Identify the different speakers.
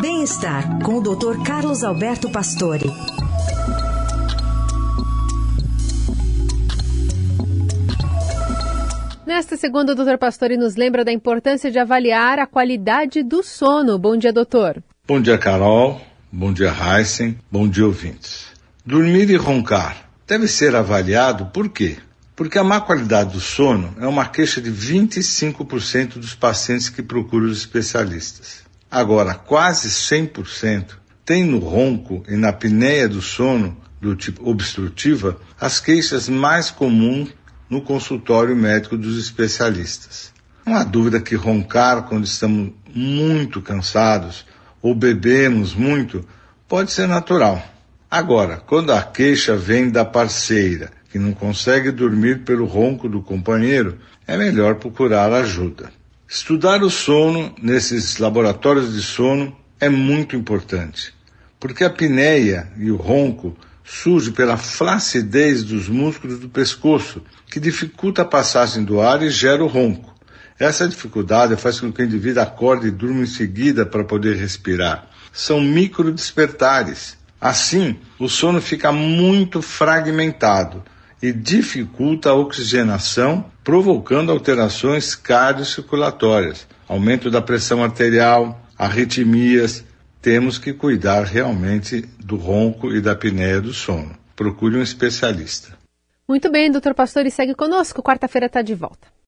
Speaker 1: Bem-estar com o Dr. Carlos Alberto Pastore.
Speaker 2: Nesta segunda, o Dr. Pastore nos lembra da importância de avaliar a qualidade do sono. Bom dia, doutor.
Speaker 3: Bom dia, Carol. Bom dia, Heisen. Bom dia, ouvintes. Dormir e roncar deve ser avaliado por quê? Porque a má qualidade do sono é uma queixa de 25% dos pacientes que procuram os especialistas. Agora, quase 100% tem no ronco e na apneia do sono do tipo obstrutiva as queixas mais comuns no consultório médico dos especialistas. Não há dúvida que roncar quando estamos muito cansados ou bebemos muito pode ser natural. Agora, quando a queixa vem da parceira que não consegue dormir pelo ronco do companheiro, é melhor procurar ajuda. Estudar o sono nesses laboratórios de sono é muito importante, porque a apneia e o ronco surge pela flacidez dos músculos do pescoço, que dificulta a passagem do ar e gera o ronco. Essa dificuldade faz com que o indivíduo acorde e durma em seguida para poder respirar. São micro despertares. Assim, o sono fica muito fragmentado e dificulta a oxigenação, provocando alterações cardiocirculatórias, aumento da pressão arterial, arritmias. Temos que cuidar realmente do ronco e da apneia do sono. Procure um especialista.
Speaker 2: Muito bem, doutor Pastor, e segue conosco. Quarta-feira está de volta.